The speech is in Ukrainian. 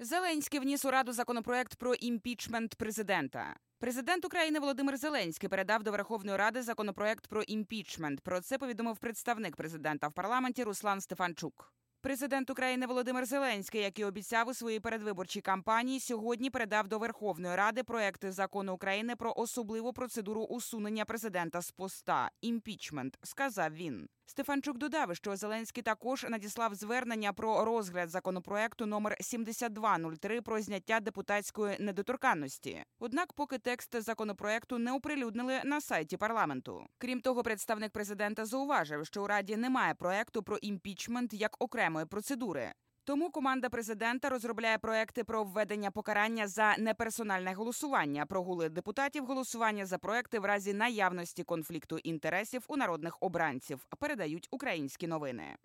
Зеленський вніс у раду законопроект про імпічмент президента. Президент України Володимир Зеленський передав до Верховної Ради законопроект про імпічмент. Про це повідомив представник президента в парламенті Руслан Стефанчук. Президент України Володимир Зеленський, як і обіцяв у своїй передвиборчій кампанії, сьогодні передав до Верховної Ради проекти закону України про особливу процедуру усунення президента з поста імпічмент. Сказав він. Стефанчук додав, що Зеленський також надіслав звернення про розгляд законопроекту номер 7203 про зняття депутатської недоторканності. Однак, поки текст законопроекту не оприлюднили на сайті парламенту. Крім того, представник президента зауважив, що у раді немає проекту про імпічмент як окремої процедури. Тому команда президента розробляє проекти про введення покарання за неперсональне голосування, прогули депутатів, голосування за проекти в разі наявності конфлікту інтересів у народних обранців. Передають українські новини.